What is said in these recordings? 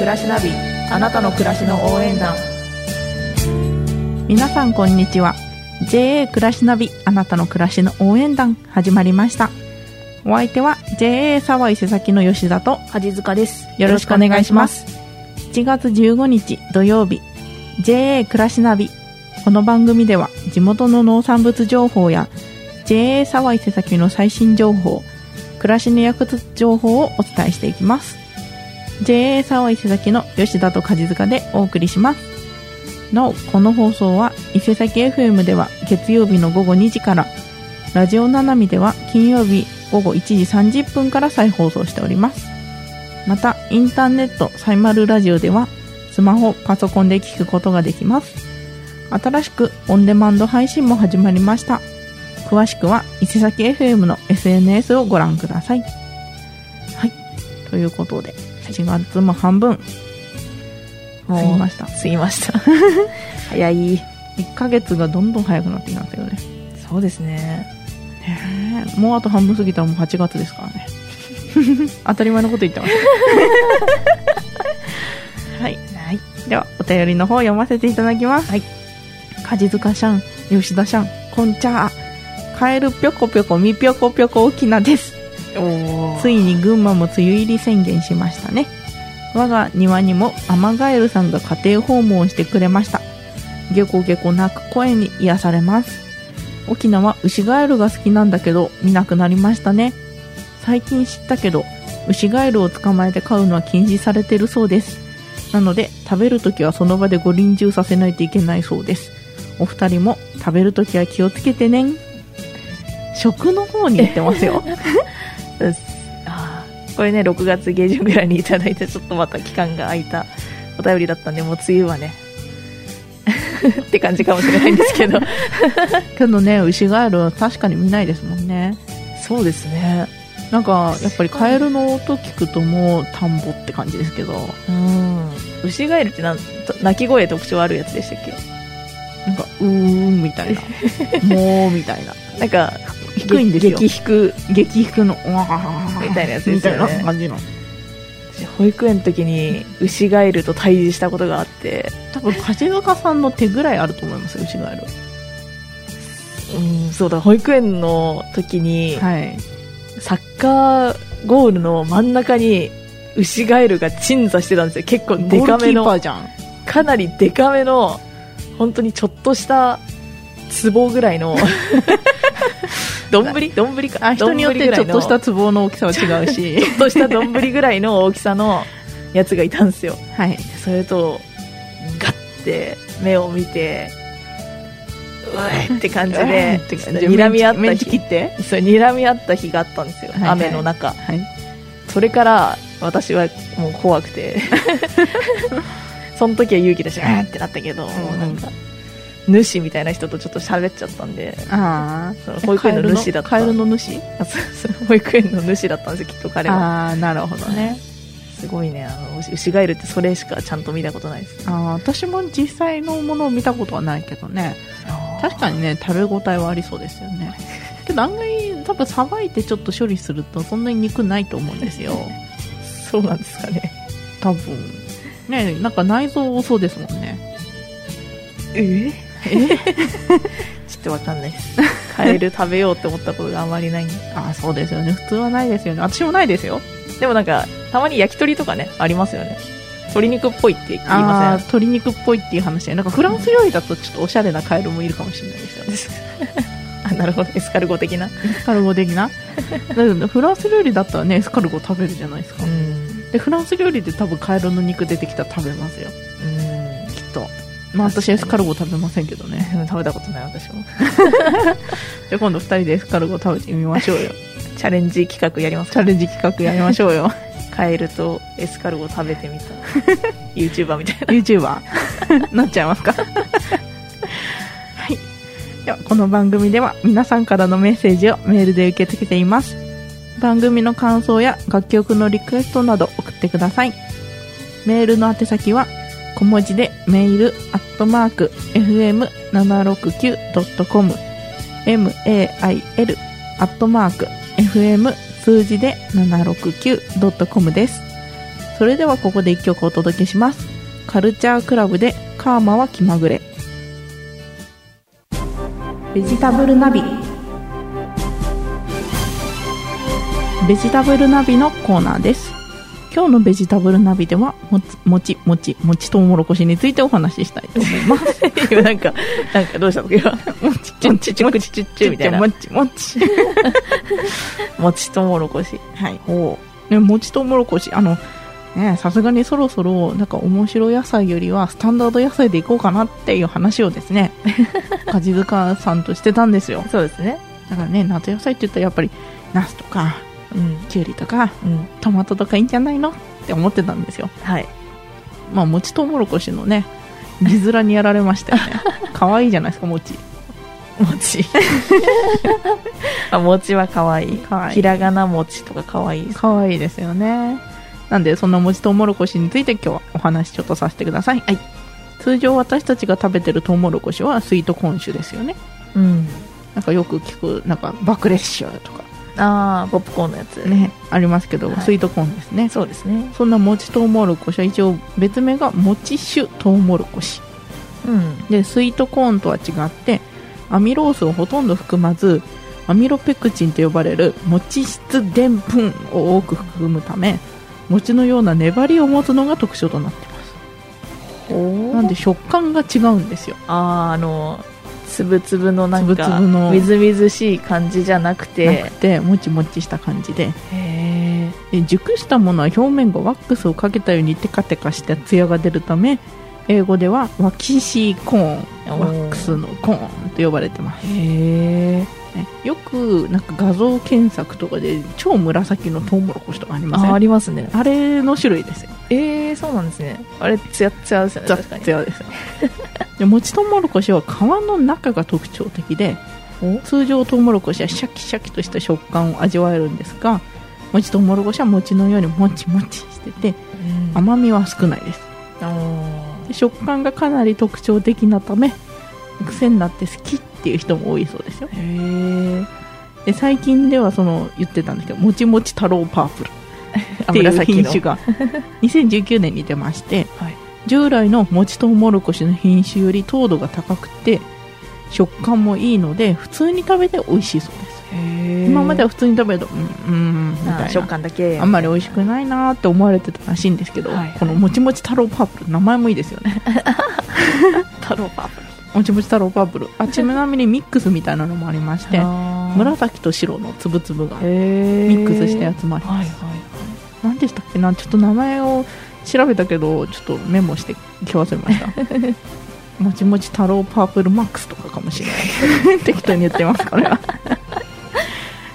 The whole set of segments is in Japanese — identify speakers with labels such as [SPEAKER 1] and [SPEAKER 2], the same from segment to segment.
[SPEAKER 1] 暮らしナビあなたの暮らしの応援団。
[SPEAKER 2] 皆さんこんにちは。JA 暮らしナビあなたの暮らしの応援団始まりました。お相手は JA 沢井瀬崎の吉田と
[SPEAKER 1] 梶塚です。
[SPEAKER 2] よろしくお願いします。7月15日土曜日。JA 暮らしナビ。この番組では地元の農産物情報や JA 沢井瀬崎の最新情報暮らしに役立つ情報をお伝えしていきます。JA 沢井瀬崎の吉田と梶塚でお送りします。なおこの放送は伊勢崎 FM では月曜日の午後2時からラジオななみでは金曜日午後1時30分から再放送しております。またインターネットサイマルラジオではスマホパソコンで聞くことができます。新しくオンデマンド配信も始まりました。詳しくは伊勢崎 FM の SNS をご覧ください。はいということで。7月も半分。過ぎました。
[SPEAKER 1] 過ぎました。早い。
[SPEAKER 2] 1ヶ月がどんどん早くなってきますよね。
[SPEAKER 1] そうですね。
[SPEAKER 2] もうあと半分過ぎたらもう8月ですからね。当たり前のこと言ってます。はい、
[SPEAKER 1] はい。
[SPEAKER 2] ではお便りの方読ませていただきます。
[SPEAKER 1] はい。
[SPEAKER 2] 梶塚さん吉田さんこんちゃーカエルぴょこぴょこみぴょこぴょこ沖縄です。
[SPEAKER 1] お
[SPEAKER 2] ついに群馬も梅雨入り宣言しましたね。我が庭にもアマガエルさんが家庭訪問してくれました。ゲコゲコ鳴く声に癒されます。沖縄はウシガエルが好きなんだけど見なくなりましたね。最近知ったけどウシガエルを捕まえて飼うのは禁止されてるそうです。なので食べるときはその場でご臨終させないといけないそうです。お二人も食べるときは気をつけてね。食の方に行ってますよ
[SPEAKER 1] これね6月下旬ぐらいにいただいてちょっとまた期間が空いたお便りだったんでもう梅雨はね って感じかもしれないんですけど。
[SPEAKER 2] けどねウシガエルは確かに見ないですもんね。
[SPEAKER 1] そうですね。
[SPEAKER 2] なんかやっぱりカエルの音聞くともう田んぼって感じですけど。
[SPEAKER 1] うん。ウシガエルってな鳴き声特徴あるやつでしたっけ？
[SPEAKER 2] なんかうーんみたいな。もうみたいな。
[SPEAKER 1] なんか
[SPEAKER 2] 低いんですよ。
[SPEAKER 1] 激低
[SPEAKER 2] 激低のうわー
[SPEAKER 1] みたいなやつですよね。
[SPEAKER 2] みたいな。感じの
[SPEAKER 1] 私保育園の時にウシガエルと対峙したことがあって。
[SPEAKER 2] 多分梶塚さんの手ぐらいあると思いますよウシガエ
[SPEAKER 1] うんそうだ保育園の時に、
[SPEAKER 2] ルはい。
[SPEAKER 1] サッカーゴールの真ん中にウシガエルが鎮座してたんですよ。結構デカめのかなりデカめの本当にちょっとした壺ぐらいの 丼？丼か？
[SPEAKER 2] あ人によってちょっとした
[SPEAKER 1] ち
[SPEAKER 2] 壺の大きさは違うし。
[SPEAKER 1] ょっとした丼ぐらいの大きさのやつがいたんですよ。
[SPEAKER 2] はい。
[SPEAKER 1] それとガッて目を見てうえって感じで睨み合った日。
[SPEAKER 2] 切って？
[SPEAKER 1] そう睨み合った日があったんですよ、
[SPEAKER 2] はいはい。
[SPEAKER 1] 雨の中。
[SPEAKER 2] はい。
[SPEAKER 1] それから私はもう怖くて。その時は勇気出してーってなったけど、もうなんか主みたいな人とちょっと喋っちゃったんで。
[SPEAKER 2] あ
[SPEAKER 1] その保育園の主だった。
[SPEAKER 2] カエルの主
[SPEAKER 1] あそうそう保育園の主だったんですよきっと彼は。
[SPEAKER 2] ああなるほどね。
[SPEAKER 1] すごいねあのウシガエルってそれしかちゃんと見たことないです。
[SPEAKER 2] あー私も実際のものを見たことはないけどね。確かにね食べ応えはありそうですよね。けど案外多分さばいてちょっと処理するとそんなに肉ないと思うんですよ。
[SPEAKER 1] そうなんですかね。
[SPEAKER 2] 多分。ねなんか内臓多そうですもんね。
[SPEAKER 1] え？ちょっとわかんないです。カエル食べようって思ったことがあまりないんで。
[SPEAKER 2] ああそうですよね。普通はないですよね。私もないですよ。
[SPEAKER 1] でもなんかたまに焼き鳥とかねありますよね。鶏肉っぽいって言い
[SPEAKER 2] あ
[SPEAKER 1] ません？
[SPEAKER 2] あ鶏肉っぽいっていう話でなんかフランス料理だとちょっとおしゃれなカエルもいるかもしれないですよ。ね
[SPEAKER 1] あなるほど。エスカルゴ的な？
[SPEAKER 2] エスカルゴ的な？フランス料理だったらねエスカルゴ食べるじゃないですか。
[SPEAKER 1] ん。
[SPEAKER 2] でフランス料理で多分カエルの肉出てきたら食べますよまあ私エスカルゴ食べませんけどね。
[SPEAKER 1] 食べたことない私も。
[SPEAKER 2] じゃあ今度2人でエスカルゴ食べてみましょうよ。
[SPEAKER 1] チャレンジ企画やります
[SPEAKER 2] チャレンジ企画やりましょうよ。
[SPEAKER 1] カエルとエスカルゴ食べてみた。YouTuber みたいな。
[SPEAKER 2] YouTuber なっちゃいますか？はい。ではこの番組では皆さんからのメッセージをメールで受け付けています。番組の感想や楽曲のリクエストなど送ってください。メールの宛先は小文字でメールアットマーク fm769.com mail アットマーク fm 数字で 769.com です。それではここで一曲お届けします。カルチャークラブでカーマは気まぐれ。ベジタブルナビ。ベジタブルナビのコーナーです今日のベジタブルナビではもちもちもちもちとうもろこしについてお話ししたいと思います
[SPEAKER 1] 今なんか、なんかどうしたの？今。
[SPEAKER 2] もち
[SPEAKER 1] ちょんちちょんちちっちみたいな。
[SPEAKER 2] もちもち
[SPEAKER 1] もちとうもろこし。
[SPEAKER 2] はい
[SPEAKER 1] お
[SPEAKER 2] ね、もちとうもろこし、あの、ね、さすがにそろそろ、なんか面白野菜よりは、スタンダード野菜でいこうかなっていう話をですね、梶塚さんとしてたんですよ。
[SPEAKER 1] そうですね。
[SPEAKER 2] だからね、夏野菜って言ったらやっぱり、ナスとか、
[SPEAKER 1] うん。
[SPEAKER 2] キュウリとか、
[SPEAKER 1] うん。
[SPEAKER 2] トマトとかいいんじゃないの？って思ってたんですよ。
[SPEAKER 1] はい。
[SPEAKER 2] まあ、もちとうもろこしのね、字面にやられましたよね。可愛いじゃないですか、もち。
[SPEAKER 1] もち。あ、もちは可愛い。
[SPEAKER 2] 可愛い
[SPEAKER 1] ひらがなもちとか可愛い。
[SPEAKER 2] 可愛いですよね。なんで、そんなもちとうもろこしについて今日はお話ちょっとさせてください。
[SPEAKER 1] はい。
[SPEAKER 2] 通常私たちが食べてるトウモロコシはスイートコーン種ですよね。
[SPEAKER 1] うん。
[SPEAKER 2] なんかよく聞く、なんかバクレッシュとか
[SPEAKER 1] あー、ポップコーンのやつ。。
[SPEAKER 2] ね、ありますけど、
[SPEAKER 1] はい
[SPEAKER 2] スイートコーンですね。
[SPEAKER 1] そうですね。
[SPEAKER 2] そんなもちとうもろこしは一応別名がもち種とうもろこし。
[SPEAKER 1] うん。
[SPEAKER 2] で、スイートコーンとは違って、アミロースをほとんど含まず、アミロペクチンと呼ばれる餅質でんぷんを多く含むため、餅のような粘りを持つのが特徴となっています。
[SPEAKER 1] お
[SPEAKER 2] なんで食感が違うんですよ。
[SPEAKER 1] あー、あの、つぶつぶのなんか、
[SPEAKER 2] つぶつぶの
[SPEAKER 1] みずみずしい感じじゃなく
[SPEAKER 2] な
[SPEAKER 1] て
[SPEAKER 2] く、て、もちもちした感じで。
[SPEAKER 1] へ
[SPEAKER 2] で熟したものは表面がワックスをかけたようにテカテカしたツヤが出るため英語ではワキシーコーンワックスのコーンと呼ばれてます、
[SPEAKER 1] ー。へ
[SPEAKER 2] ねよくなんか画像検索とかで超紫のトウモロコシとかありません？
[SPEAKER 1] あ、
[SPEAKER 2] あ
[SPEAKER 1] ありますね。
[SPEAKER 2] れの種類ですよ
[SPEAKER 1] えー、そうなんですね。あれ、つやつやですよね。
[SPEAKER 2] ザ
[SPEAKER 1] 確かに。
[SPEAKER 2] ツヤですよでもちトウモロコシは皮の中が特徴的で
[SPEAKER 1] お？
[SPEAKER 2] 通常トウモロコシはシャキシャキとした食感を味わえるんですがもちトウモロコシは餅のようにもちもちしてて
[SPEAKER 1] うん。
[SPEAKER 2] 甘みは少ないです。
[SPEAKER 1] お
[SPEAKER 2] で食感がかなり特徴的なため癖になって好きっていう人も多いそうですよ。で最近ではその言ってたんですけどもちもち太郎パープル。
[SPEAKER 1] あ
[SPEAKER 2] っていう品種が。2019年に出まして
[SPEAKER 1] はい。
[SPEAKER 2] 従来のもちとうもろこしの品種より糖度が高くて食感もいいので普通に食べて美味しいそうです。
[SPEAKER 1] へ
[SPEAKER 2] 今までは普通に食べるとうんうんみたいな。
[SPEAKER 1] 食感だけ。
[SPEAKER 2] あんまり美味しくないなーって思われてたらしいんですけど、
[SPEAKER 1] はいはい。
[SPEAKER 2] このもちもち太郎パープル名前もいいですよね。
[SPEAKER 1] 太郎パープル。
[SPEAKER 2] もちもち太郎パープル。あちなみにミックスみたいなのもありまして紫と白のつぶつぶがミックスしたやつもあります、
[SPEAKER 1] はいはい。
[SPEAKER 2] 何でしたっけな？ちょっと名前を調べたけどちょっとメモして今日忘れました もちもち太郎パープルマックスとかかもしれない 適当に言ってますこれは
[SPEAKER 1] はい。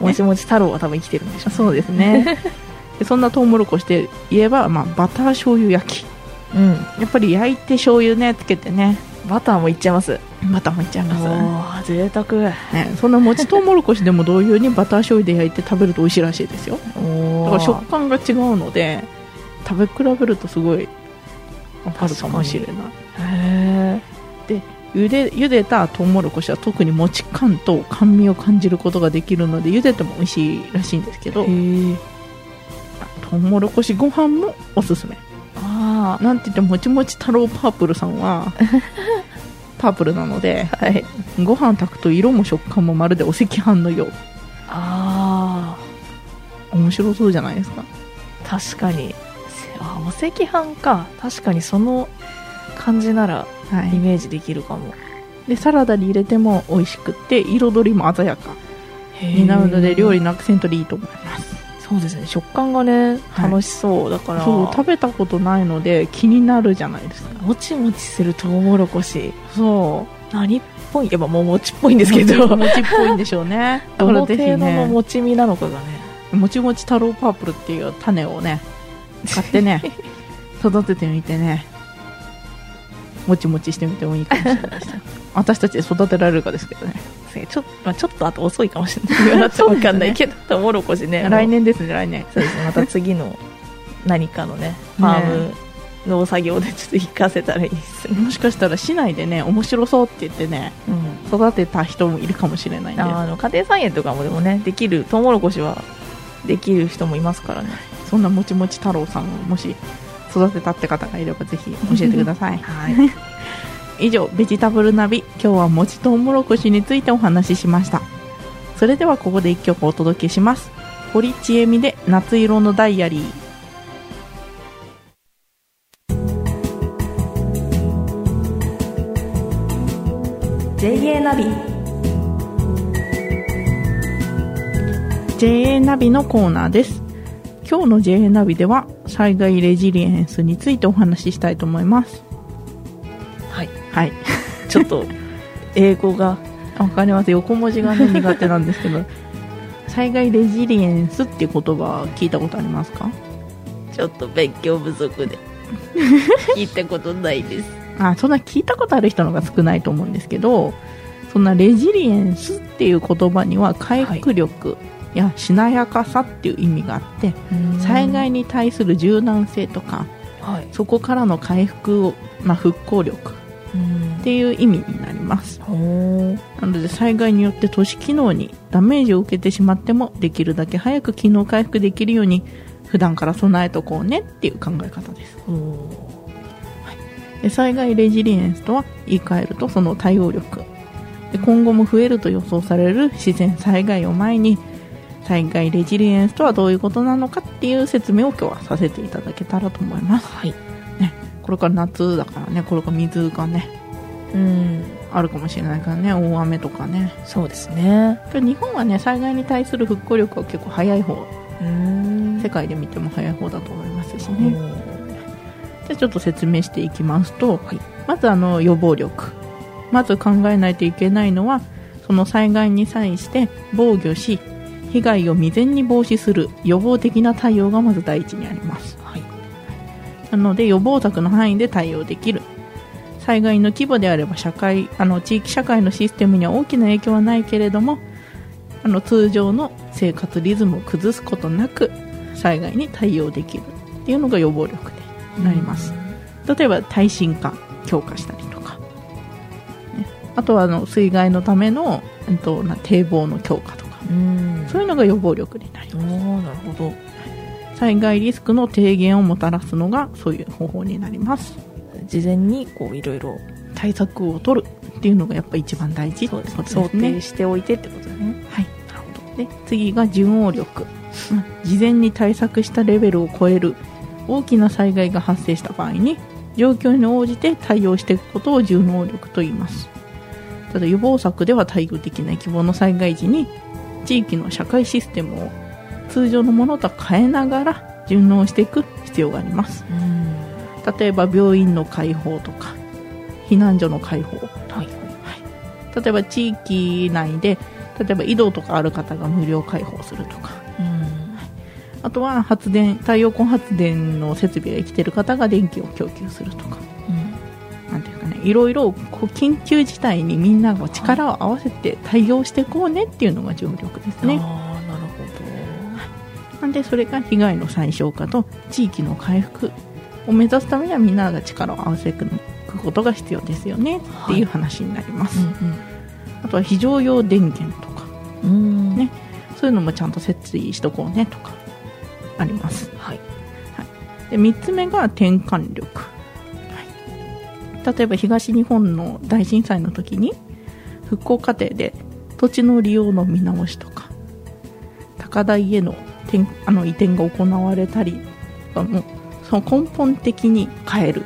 [SPEAKER 1] もちもち太郎は多分生きてるんでしょ
[SPEAKER 2] そうですねでそんなトウモロコシで言えば、まあ、バター醤油焼き
[SPEAKER 1] う。うん。
[SPEAKER 2] やっぱり焼いて醤油ねつけてね
[SPEAKER 1] バターもいっちゃいます。
[SPEAKER 2] バターもいっちゃいます、
[SPEAKER 1] おー、贅沢。
[SPEAKER 2] ね、そんなもちトウモロコシでも同様にバター醤油で焼いて食べると美味しいらしいですよ。だから食感が違うので食べ比べるとすごいわかるかもしれない
[SPEAKER 1] へ
[SPEAKER 2] 茹で茹でたトウモロコシは特にもち感と甘味を感じることができるので茹でても美味しいらしいんですけどトウモロコシご飯もおすすめ
[SPEAKER 1] あ
[SPEAKER 2] なんて言ってももちもち太郎パープルさんは パープルなので
[SPEAKER 1] ー。はい。
[SPEAKER 2] ご飯炊くと色も食感もまるでお赤飯のよう
[SPEAKER 1] あ
[SPEAKER 2] 面白そうじゃないですか
[SPEAKER 1] ー。確かに。せあ、お赤飯か。確かにその感じなら
[SPEAKER 2] はい。
[SPEAKER 1] イメージできるかも。
[SPEAKER 2] でサラダに入れても美味しくって彩りも鮮やか。になるので料理のアクセントでいいと思います。
[SPEAKER 1] そうですね。食感がね
[SPEAKER 2] はい。
[SPEAKER 1] 楽しそう、だから。
[SPEAKER 2] そう食べたことないので気になるじゃないですか。
[SPEAKER 1] もちもちするトウモロコシ
[SPEAKER 2] そ
[SPEAKER 1] 何っぽい？やっぱもうもちっぽいん
[SPEAKER 2] う
[SPEAKER 1] ですけど。
[SPEAKER 2] もちっぽいんでしょうね。だ
[SPEAKER 1] ど
[SPEAKER 2] からぜひ
[SPEAKER 1] の程度の
[SPEAKER 2] ね
[SPEAKER 1] もちみなのかがね。
[SPEAKER 2] もちもち太郎パープルっていう種をね買ってね育ててみてねもちもちしてみてもいいかもしれないですね私たちで育てられるかですけどね。
[SPEAKER 1] ちょ,、まあ、ちょっとあと遅いかもしれない。言わかんないけど、トウモロコシね。
[SPEAKER 2] 来年ですね来年。
[SPEAKER 1] そうですね。また次の何かのねファーム農作業でちょっと活かせたらいいですね、
[SPEAKER 2] もしかしたら市内でね面白そうって言ってね
[SPEAKER 1] うん、
[SPEAKER 2] 育てた人もいるかもしれないんで
[SPEAKER 1] あの家庭菜園とかもでもねできるトウモロコシはできる人もいますからね
[SPEAKER 2] そんなもちもち太郎さんをもし育てたって方がいればぜひ教えてください。
[SPEAKER 1] はい。
[SPEAKER 2] 以上ベジタブルナビ今日はもちとうもろこしについてお話ししました。それではここで1曲お届けします。堀ちえみで夏色のダイアリー。
[SPEAKER 1] JA ナビ。
[SPEAKER 2] JA ナビのコーナーです今日の JA ナビでは災害レジリエンスについてお話ししたいと思います。
[SPEAKER 1] はい。
[SPEAKER 2] はい。
[SPEAKER 1] ちょっと、英語が、
[SPEAKER 2] わかります。横文字が、ね、苦手なんですけど災害レジリエンスっていう言葉聞いたことありますか？
[SPEAKER 1] ちょっと勉強不足で、聞いたことないです。
[SPEAKER 2] あそんな聞いたことある人の方が少ないと思うんですけどそんなレジリエンスっていう言葉には回復力やしなやかさっていう意味があって、災害に対する柔軟性とか
[SPEAKER 1] はい。
[SPEAKER 2] そこからの回復を、まあ、復興力
[SPEAKER 1] うん。
[SPEAKER 2] っていう意味になります。なので災害によって都市機能にダメージを受けてしまってもできるだけ早く機能回復できるように普段から備えとこうねっていう考え方です。
[SPEAKER 1] ほ
[SPEAKER 2] で災害レジリエンスとは言い換えるとその対応力。で今後も増えると予想される自然災害を前に災害レジリエンスとはどういうことなのかっていう説明を今日はさせていただけたらと思います。
[SPEAKER 1] はい。
[SPEAKER 2] これから夏だからねこれから水がね
[SPEAKER 1] うん。
[SPEAKER 2] あるかもしれないからね。大雨とかね。
[SPEAKER 1] そうですね。
[SPEAKER 2] 日本はね災害に対する復興力は結構早い方。
[SPEAKER 1] うん。
[SPEAKER 2] 世界で見ても早い方だと思いますし
[SPEAKER 1] ほ
[SPEAKER 2] ね
[SPEAKER 1] ー
[SPEAKER 2] じゃあちょっと説明していきますと、
[SPEAKER 1] はい。
[SPEAKER 2] まずあの予防力。まず考えないといけないのはその災害に際して防御し被害を未然に防止する予防的な対応がまず第一にあります。
[SPEAKER 1] はい。
[SPEAKER 2] なので予防策の範囲で対応できる。災害の規模であれば社会あの地域社会のシステムには大きな影響はないけれどもあの通常の生活リズムを崩すことなく災害に対応できる。っていうのが予防力でなります。例えば耐震化強化したりとか、ね、あとはあの水害のための、えっと、な堤防の強化とか。
[SPEAKER 1] うん。
[SPEAKER 2] そういうのが予防力になり
[SPEAKER 1] お
[SPEAKER 2] ます
[SPEAKER 1] ーなるほど。
[SPEAKER 2] 災害リスクの低減をもたらすのがそういう方法になります
[SPEAKER 1] 事前に、こう、いろいろ、
[SPEAKER 2] 対策を取るっていうのがやっぱ一番大事
[SPEAKER 1] そうですね。
[SPEAKER 2] って
[SPEAKER 1] 想
[SPEAKER 2] ことですね
[SPEAKER 1] 定しておいてってことだね。
[SPEAKER 2] はい
[SPEAKER 1] なるほど。
[SPEAKER 2] で次が順応力、まあ事前に対策したレベルを超える大きな災害が発生した場合に状況に応じて対応していくことを順応力と言いますただ予防策では対応できない規模の災害時に地域の社会システムを通常のものとは変えながら順応していく必要があります
[SPEAKER 1] うん。
[SPEAKER 2] 例えば病院の開放とか避難所の開放
[SPEAKER 1] はい。
[SPEAKER 2] 例えば地域内で例えば井戸とかある方が無料開放するとか
[SPEAKER 1] うん。
[SPEAKER 2] あとは発電太陽光発電の設備が生きている方が電気を供給するとかいろいろこう緊急事態にみんなが力を合わせて対応していこうねっていうのが重力ですね。
[SPEAKER 1] ああ、なるほ
[SPEAKER 2] なんでそれが被害の最小化と地域の回復を目指すためにはみんなが力を合わせていくことが必要ですよねっていう話になります、
[SPEAKER 1] ど。
[SPEAKER 2] あとは非常用電源とか。ね。そういうのもちゃんと設置しとこうねとかあります。
[SPEAKER 1] はい。
[SPEAKER 2] で3つ目が転換力、はい、例えば東日本の大震災の時に復興過程で土地の利用の見直しとか高台への転あの移転が行われたりその根本的に変える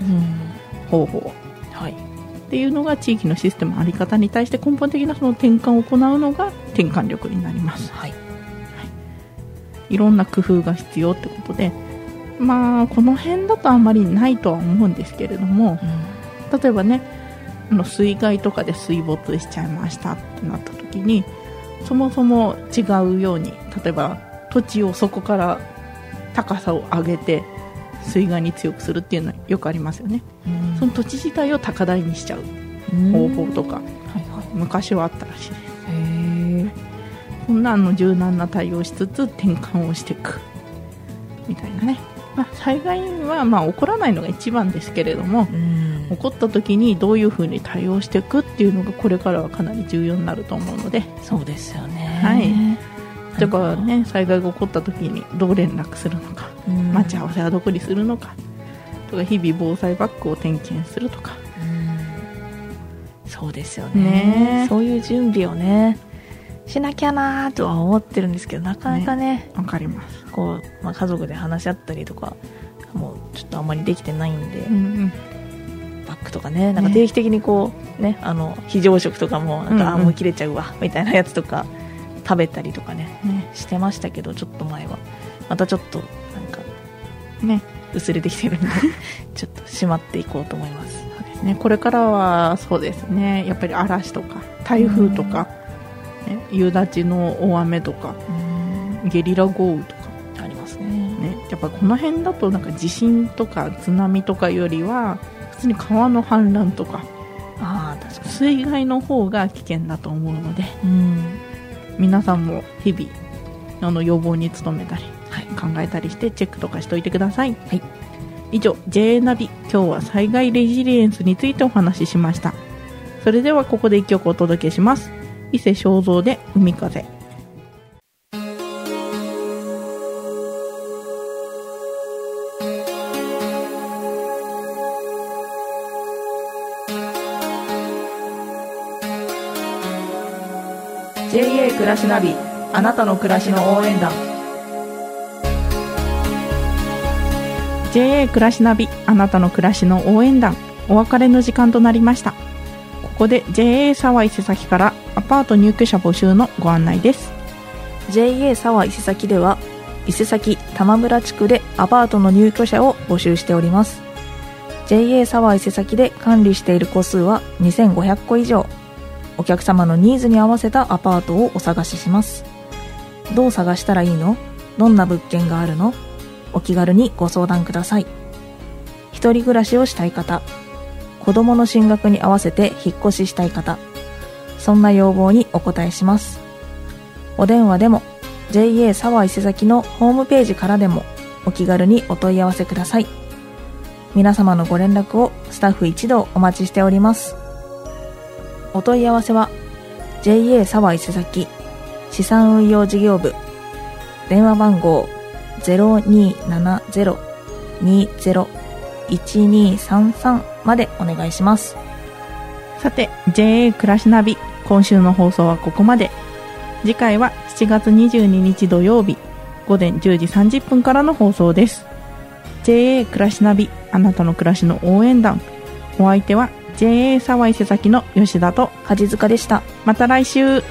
[SPEAKER 1] うん。
[SPEAKER 2] 方法
[SPEAKER 1] はい。
[SPEAKER 2] っていうのが地域のシステムのあり方に対して根本的なその転換を行うのが転換力になります
[SPEAKER 1] はい。
[SPEAKER 2] いろんな工夫が必要ってことでまあこの辺だとあんまりないとは思うんですけれども
[SPEAKER 1] うん。
[SPEAKER 2] 例えばねあの水害とかで水没しちゃいましたってなった時にそもそも違うように例えば土地をそこから高さを上げて水害に強くするっていうのはよくありますよねその土地自体を高台にしちゃう方法とか
[SPEAKER 1] はいはい。
[SPEAKER 2] 昔はあったらしいです
[SPEAKER 1] へえ。
[SPEAKER 2] こんなあの柔軟な対応をしつつ転換をしていくみたいなね、まあ、災害はまあ起こらないのが一番ですけれども
[SPEAKER 1] うん。
[SPEAKER 2] 起こった時にどういうふうに対応していくっていうのがこれからはかなり重要になると思うので。
[SPEAKER 1] そうですよね。
[SPEAKER 2] はい。例えばね災害が起こった時にどう連絡するのか
[SPEAKER 1] うん。
[SPEAKER 2] 待ち合わせはどこにするのかとか日々防災バッグを点検するとか。
[SPEAKER 1] うん。そうですよね。
[SPEAKER 2] ね。
[SPEAKER 1] そういう準備をねしなきゃなーとは思ってるんですけどなかなかね
[SPEAKER 2] わかります。
[SPEAKER 1] こう、まあ、家族で話し合ったりとかもうちょっとあんまりできてないんで、
[SPEAKER 2] うんうん。
[SPEAKER 1] バッグとかねなんか定期的にこうねあの非常食とかもなんか、
[SPEAKER 2] うんうん。
[SPEAKER 1] あもう切れちゃうわみたいなやつとか食べたりとかね
[SPEAKER 2] ね。
[SPEAKER 1] してましたけどちょっと前は。またちょっとなんか
[SPEAKER 2] ね。
[SPEAKER 1] 薄れてきてるんで ちょっとしまっていこうと思います。
[SPEAKER 2] そうですね。これからはそうですね。やっぱり嵐とか台風とか、ね、夕立の大雨とか
[SPEAKER 1] うん。
[SPEAKER 2] ゲリラ豪雨とか。
[SPEAKER 1] ありますね。
[SPEAKER 2] ね。やっぱこの辺だとなんか地震とか津波とかよりは普通に川の氾濫とか
[SPEAKER 1] ああ確か
[SPEAKER 2] 水害の方が危険だと思うので
[SPEAKER 1] にうん。
[SPEAKER 2] 皆さんも日々あの予防に努めたり
[SPEAKER 1] はい。
[SPEAKER 2] 考えたりしてチェックとかしといてください、
[SPEAKER 1] はい、
[SPEAKER 2] 以上 JA ナビ今日は災害レジリエンスについてお話ししました。それではここで一曲お届けします伊勢正蔵で海風「
[SPEAKER 1] JA 暮らしナビあなたの暮らしの応援団。
[SPEAKER 2] JA 暮らしナビあなたの暮らしの応援団。お別れの時間となりました。ここで JA 沢伊勢崎からアパート入居者募集のご案内です。
[SPEAKER 1] JA 沢伊勢崎では伊勢崎玉村地区でアパートの入居者を募集しております。JA 沢伊勢崎で管理している戸数は2500戸以上。お客様のニーズに合わせたアパートをお探しします。どう探したらいいの？どんな物件があるの？お気軽にご相談ください。一人暮らしをしたい方。子供の進学に合わせて引っ越ししたい方。そんな要望にお答えします。お電話でも JA 沢伊勢崎のホームページからでもお気軽にお問い合わせください。皆様のご連絡をスタッフ一同お待ちしております。お問い合わせは JA 沢伊勢崎資産運用事業部。電話番号0270-20-1233までお願いします。
[SPEAKER 2] さて JA 暮らしナビ。今週の放送はここまで。次回は7月22日土曜日午前10時30分からの放送です。JA 暮らしナビあなたの暮らしの応援団。お相手は JA 沢伊勢崎の吉田と
[SPEAKER 1] 梶塚でした。
[SPEAKER 2] また来週